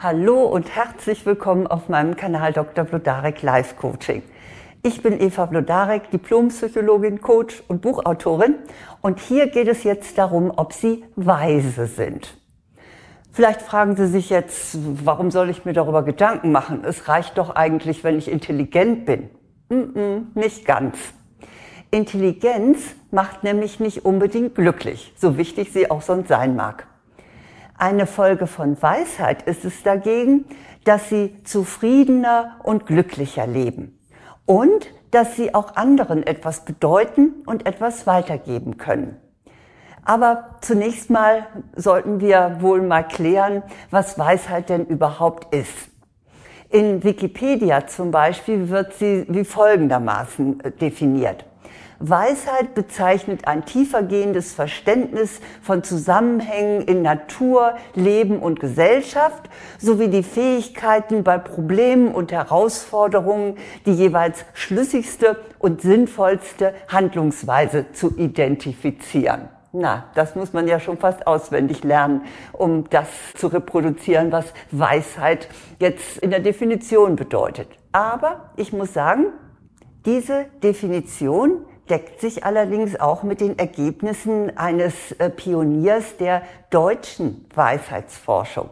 Hallo und herzlich willkommen auf meinem Kanal Dr. Blodarek Life Coaching. Ich bin Eva Blodarek, Diplompsychologin, Coach und Buchautorin und hier geht es jetzt darum, ob Sie weise sind. Vielleicht fragen Sie sich jetzt, warum soll ich mir darüber Gedanken machen? Es reicht doch eigentlich, wenn ich intelligent bin. Mm -mm, nicht ganz. Intelligenz macht nämlich nicht unbedingt glücklich, so wichtig sie auch sonst sein mag. Eine Folge von Weisheit ist es dagegen, dass sie zufriedener und glücklicher leben und dass sie auch anderen etwas bedeuten und etwas weitergeben können. Aber zunächst mal sollten wir wohl mal klären, was Weisheit denn überhaupt ist. In Wikipedia zum Beispiel wird sie wie folgendermaßen äh, definiert. Weisheit bezeichnet ein tiefergehendes Verständnis von Zusammenhängen in Natur, Leben und Gesellschaft sowie die Fähigkeiten bei Problemen und Herausforderungen die jeweils schlüssigste und sinnvollste Handlungsweise zu identifizieren. Na, das muss man ja schon fast auswendig lernen, um das zu reproduzieren, was Weisheit jetzt in der Definition bedeutet. Aber ich muss sagen, diese Definition deckt sich allerdings auch mit den Ergebnissen eines äh, Pioniers der deutschen Weisheitsforschung,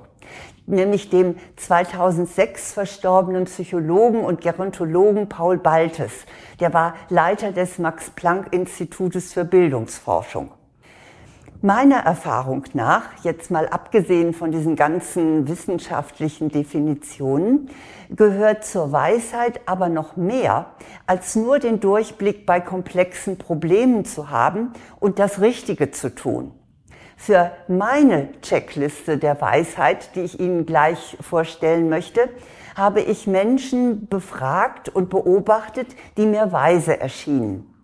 nämlich dem 2006 verstorbenen Psychologen und Gerontologen Paul Baltes. Der war Leiter des Max-Planck-Institutes für Bildungsforschung. Meiner Erfahrung nach, jetzt mal abgesehen von diesen ganzen wissenschaftlichen Definitionen, gehört zur Weisheit aber noch mehr, als nur den Durchblick bei komplexen Problemen zu haben und das Richtige zu tun. Für meine Checkliste der Weisheit, die ich Ihnen gleich vorstellen möchte, habe ich Menschen befragt und beobachtet, die mir weise erschienen.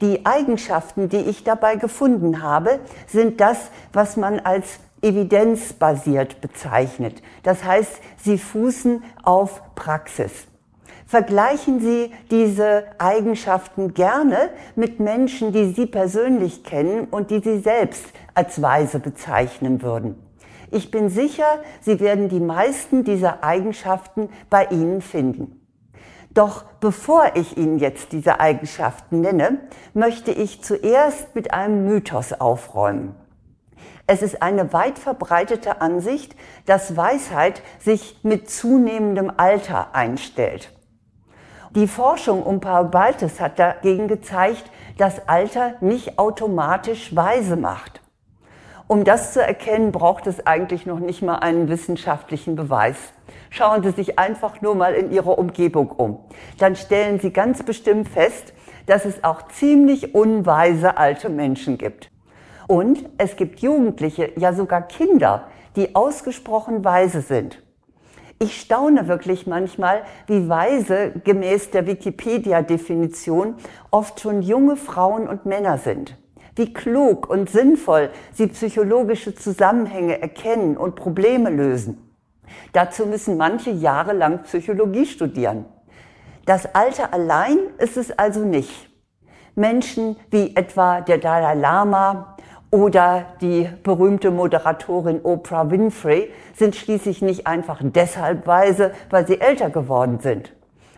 Die Eigenschaften, die ich dabei gefunden habe, sind das, was man als evidenzbasiert bezeichnet. Das heißt, sie fußen auf Praxis. Vergleichen Sie diese Eigenschaften gerne mit Menschen, die Sie persönlich kennen und die Sie selbst als weise bezeichnen würden. Ich bin sicher, Sie werden die meisten dieser Eigenschaften bei Ihnen finden. Doch bevor ich Ihnen jetzt diese Eigenschaften nenne, möchte ich zuerst mit einem Mythos aufräumen. Es ist eine weit verbreitete Ansicht, dass Weisheit sich mit zunehmendem Alter einstellt. Die Forschung um Paul Baltes hat dagegen gezeigt, dass Alter nicht automatisch weise macht. Um das zu erkennen, braucht es eigentlich noch nicht mal einen wissenschaftlichen Beweis. Schauen Sie sich einfach nur mal in Ihrer Umgebung um. Dann stellen Sie ganz bestimmt fest, dass es auch ziemlich unweise alte Menschen gibt. Und es gibt Jugendliche, ja sogar Kinder, die ausgesprochen weise sind. Ich staune wirklich manchmal, wie weise gemäß der Wikipedia-Definition oft schon junge Frauen und Männer sind wie klug und sinnvoll sie psychologische Zusammenhänge erkennen und Probleme lösen. Dazu müssen manche jahrelang Psychologie studieren. Das Alter allein ist es also nicht. Menschen wie etwa der Dalai Lama oder die berühmte Moderatorin Oprah Winfrey sind schließlich nicht einfach deshalb weise, weil sie älter geworden sind.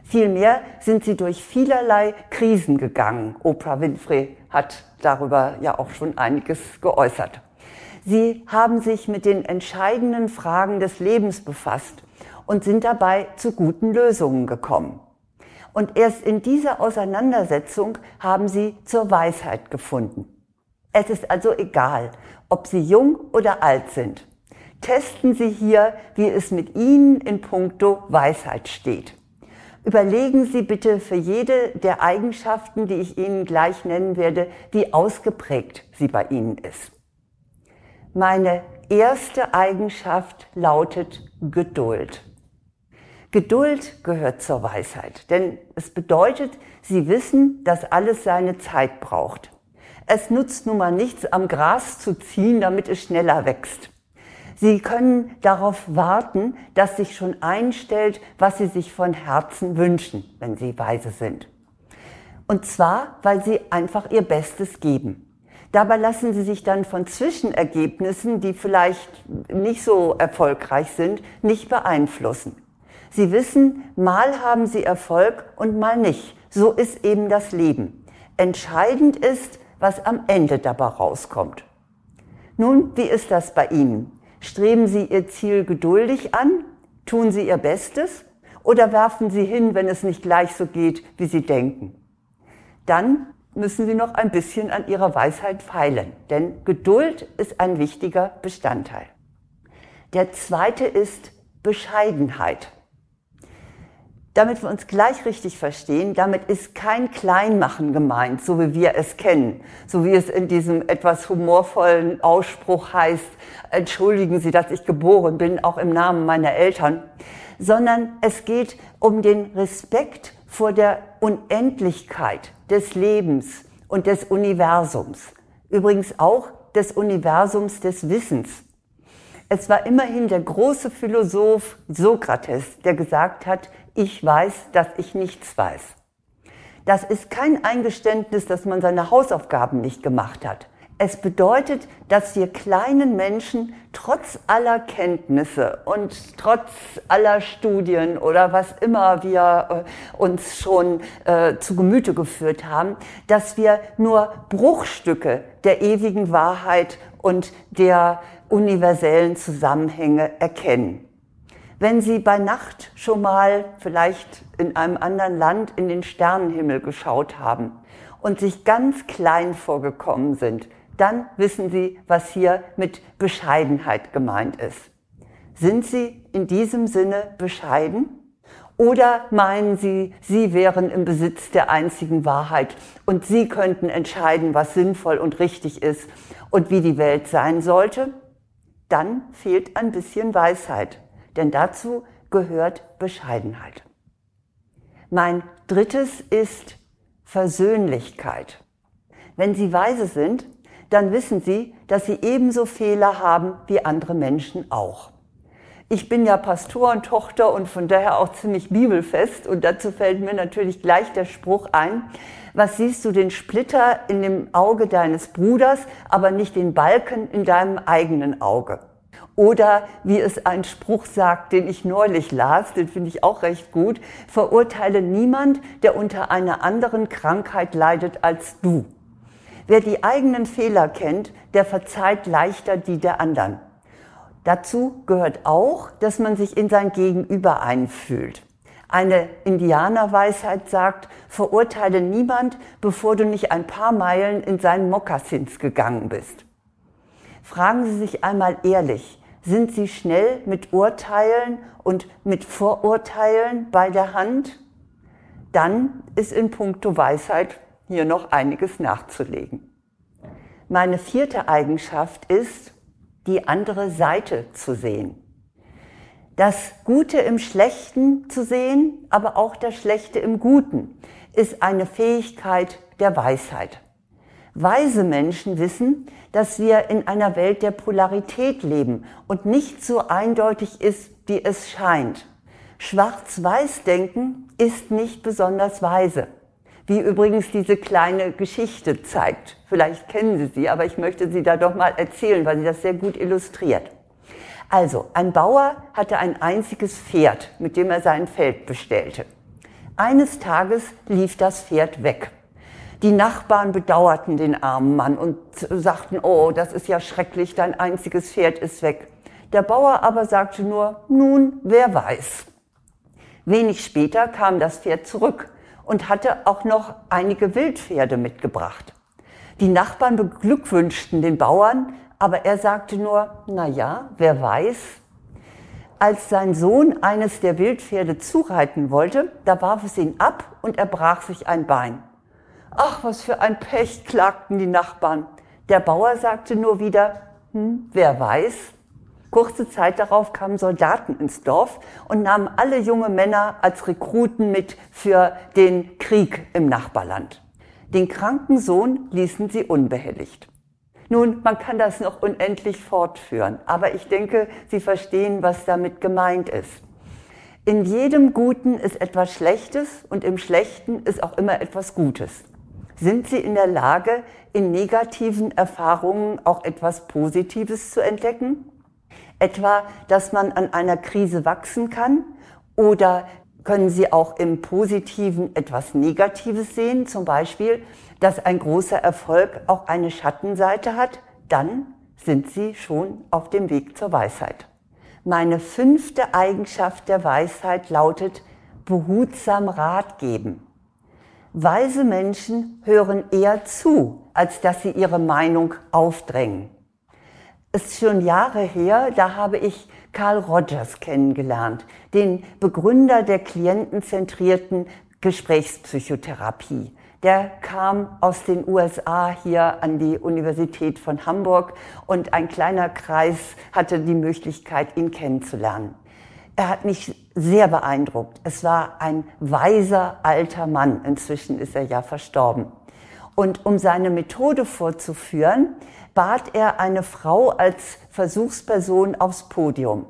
Vielmehr sind sie durch vielerlei Krisen gegangen. Oprah Winfrey hat darüber ja auch schon einiges geäußert. Sie haben sich mit den entscheidenden Fragen des Lebens befasst und sind dabei zu guten Lösungen gekommen. Und erst in dieser Auseinandersetzung haben sie zur Weisheit gefunden. Es ist also egal, ob Sie jung oder alt sind. Testen Sie hier, wie es mit Ihnen in puncto Weisheit steht. Überlegen Sie bitte für jede der Eigenschaften, die ich Ihnen gleich nennen werde, wie ausgeprägt sie bei Ihnen ist. Meine erste Eigenschaft lautet Geduld. Geduld gehört zur Weisheit, denn es bedeutet, Sie wissen, dass alles seine Zeit braucht. Es nutzt nun mal nichts, am Gras zu ziehen, damit es schneller wächst. Sie können darauf warten, dass sich schon einstellt, was Sie sich von Herzen wünschen, wenn Sie weise sind. Und zwar, weil Sie einfach Ihr Bestes geben. Dabei lassen sie sich dann von Zwischenergebnissen, die vielleicht nicht so erfolgreich sind, nicht beeinflussen. Sie wissen, mal haben sie Erfolg und mal nicht. So ist eben das Leben. Entscheidend ist, was am Ende dabei rauskommt. Nun, wie ist das bei Ihnen? Streben Sie Ihr Ziel geduldig an? Tun Sie Ihr Bestes? Oder werfen Sie hin, wenn es nicht gleich so geht, wie Sie denken? Dann müssen Sie noch ein bisschen an Ihrer Weisheit feilen, denn Geduld ist ein wichtiger Bestandteil. Der zweite ist Bescheidenheit. Damit wir uns gleich richtig verstehen, damit ist kein Kleinmachen gemeint, so wie wir es kennen, so wie es in diesem etwas humorvollen Ausspruch heißt, entschuldigen Sie, dass ich geboren bin, auch im Namen meiner Eltern, sondern es geht um den Respekt vor der Unendlichkeit des Lebens und des Universums. Übrigens auch des Universums des Wissens. Es war immerhin der große Philosoph Sokrates, der gesagt hat, ich weiß, dass ich nichts weiß. Das ist kein Eingeständnis, dass man seine Hausaufgaben nicht gemacht hat. Es bedeutet, dass wir kleinen Menschen trotz aller Kenntnisse und trotz aller Studien oder was immer wir äh, uns schon äh, zu Gemüte geführt haben, dass wir nur Bruchstücke der ewigen Wahrheit und der universellen Zusammenhänge erkennen. Wenn Sie bei Nacht schon mal vielleicht in einem anderen Land in den Sternenhimmel geschaut haben und sich ganz klein vorgekommen sind, dann wissen Sie, was hier mit Bescheidenheit gemeint ist. Sind Sie in diesem Sinne bescheiden? Oder meinen Sie, Sie wären im Besitz der einzigen Wahrheit und Sie könnten entscheiden, was sinnvoll und richtig ist und wie die Welt sein sollte? Dann fehlt ein bisschen Weisheit denn dazu gehört Bescheidenheit. Mein drittes ist Versöhnlichkeit. Wenn Sie weise sind, dann wissen Sie, dass Sie ebenso Fehler haben wie andere Menschen auch. Ich bin ja Pastorentochter und von daher auch ziemlich bibelfest und dazu fällt mir natürlich gleich der Spruch ein, was siehst du den Splitter in dem Auge deines Bruders, aber nicht den Balken in deinem eigenen Auge? Oder wie es ein Spruch sagt, den ich neulich las, den finde ich auch recht gut, verurteile niemand, der unter einer anderen Krankheit leidet als du. Wer die eigenen Fehler kennt, der verzeiht leichter die der anderen. Dazu gehört auch, dass man sich in sein Gegenüber einfühlt. Eine Indianerweisheit sagt, verurteile niemand, bevor du nicht ein paar Meilen in seinen Mokassins gegangen bist. Fragen Sie sich einmal ehrlich, sind Sie schnell mit Urteilen und mit Vorurteilen bei der Hand? Dann ist in puncto Weisheit hier noch einiges nachzulegen. Meine vierte Eigenschaft ist, die andere Seite zu sehen. Das Gute im Schlechten zu sehen, aber auch das Schlechte im Guten, ist eine Fähigkeit der Weisheit. Weise Menschen wissen, dass wir in einer Welt der Polarität leben und nicht so eindeutig ist, wie es scheint. Schwarz-Weiß-Denken ist nicht besonders weise. Wie übrigens diese kleine Geschichte zeigt. Vielleicht kennen Sie sie, aber ich möchte sie da doch mal erzählen, weil sie das sehr gut illustriert. Also, ein Bauer hatte ein einziges Pferd, mit dem er sein Feld bestellte. Eines Tages lief das Pferd weg. Die Nachbarn bedauerten den armen Mann und sagten, oh, das ist ja schrecklich, dein einziges Pferd ist weg. Der Bauer aber sagte nur, nun, wer weiß. Wenig später kam das Pferd zurück und hatte auch noch einige Wildpferde mitgebracht. Die Nachbarn beglückwünschten den Bauern, aber er sagte nur, na ja, wer weiß. Als sein Sohn eines der Wildpferde zureiten wollte, da warf es ihn ab und er brach sich ein Bein. Ach, was für ein Pech, klagten die Nachbarn. Der Bauer sagte nur wieder, hm, wer weiß. Kurze Zeit darauf kamen Soldaten ins Dorf und nahmen alle junge Männer als Rekruten mit für den Krieg im Nachbarland. Den kranken Sohn ließen sie unbehelligt. Nun, man kann das noch unendlich fortführen, aber ich denke, Sie verstehen, was damit gemeint ist. In jedem Guten ist etwas Schlechtes und im Schlechten ist auch immer etwas Gutes. Sind Sie in der Lage, in negativen Erfahrungen auch etwas Positives zu entdecken? Etwa, dass man an einer Krise wachsen kann? Oder können Sie auch im Positiven etwas Negatives sehen? Zum Beispiel, dass ein großer Erfolg auch eine Schattenseite hat? Dann sind Sie schon auf dem Weg zur Weisheit. Meine fünfte Eigenschaft der Weisheit lautet behutsam Rat geben. Weise Menschen hören eher zu, als dass sie ihre Meinung aufdrängen. Es ist schon Jahre her, da habe ich Carl Rogers kennengelernt, den Begründer der klientenzentrierten Gesprächspsychotherapie. Der kam aus den USA hier an die Universität von Hamburg und ein kleiner Kreis hatte die Möglichkeit, ihn kennenzulernen. Er hat mich sehr beeindruckt. Es war ein weiser alter Mann. Inzwischen ist er ja verstorben. Und um seine Methode vorzuführen, bat er eine Frau als Versuchsperson aufs Podium.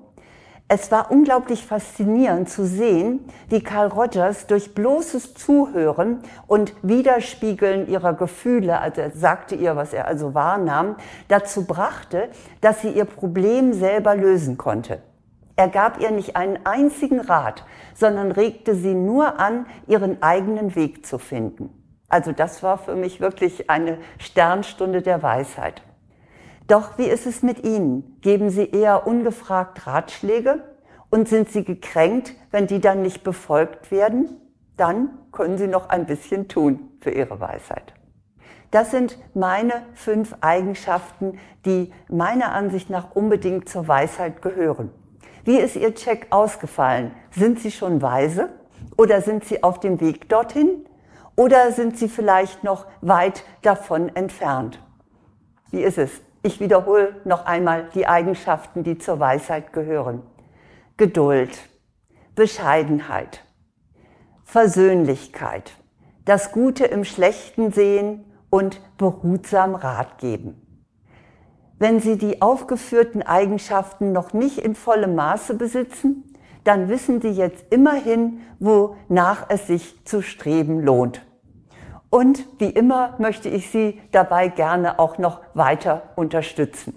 Es war unglaublich faszinierend zu sehen, wie Carl Rogers durch bloßes Zuhören und Widerspiegeln ihrer Gefühle, also er sagte ihr, was er also wahrnahm, dazu brachte, dass sie ihr Problem selber lösen konnte. Er gab ihr nicht einen einzigen Rat, sondern regte sie nur an, ihren eigenen Weg zu finden. Also das war für mich wirklich eine Sternstunde der Weisheit. Doch wie ist es mit Ihnen? Geben Sie eher ungefragt Ratschläge und sind Sie gekränkt, wenn die dann nicht befolgt werden? Dann können Sie noch ein bisschen tun für Ihre Weisheit. Das sind meine fünf Eigenschaften, die meiner Ansicht nach unbedingt zur Weisheit gehören. Wie ist Ihr Check ausgefallen? Sind Sie schon weise oder sind Sie auf dem Weg dorthin oder sind Sie vielleicht noch weit davon entfernt? Wie ist es? Ich wiederhole noch einmal die Eigenschaften, die zur Weisheit gehören. Geduld, Bescheidenheit, Versöhnlichkeit, das Gute im Schlechten sehen und behutsam Rat geben. Wenn Sie die aufgeführten Eigenschaften noch nicht in vollem Maße besitzen, dann wissen Sie jetzt immerhin, wonach es sich zu streben lohnt. Und wie immer möchte ich Sie dabei gerne auch noch weiter unterstützen.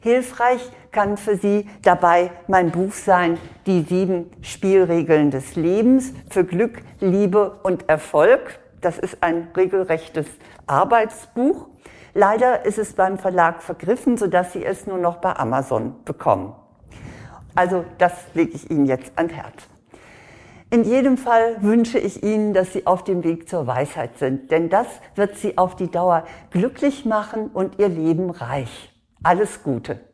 Hilfreich kann für Sie dabei mein Buch sein, Die sieben Spielregeln des Lebens für Glück, Liebe und Erfolg. Das ist ein regelrechtes Arbeitsbuch. Leider ist es beim Verlag vergriffen, sodass Sie es nur noch bei Amazon bekommen. Also das lege ich Ihnen jetzt ans Herz. In jedem Fall wünsche ich Ihnen, dass Sie auf dem Weg zur Weisheit sind, denn das wird Sie auf die Dauer glücklich machen und Ihr Leben reich. Alles Gute.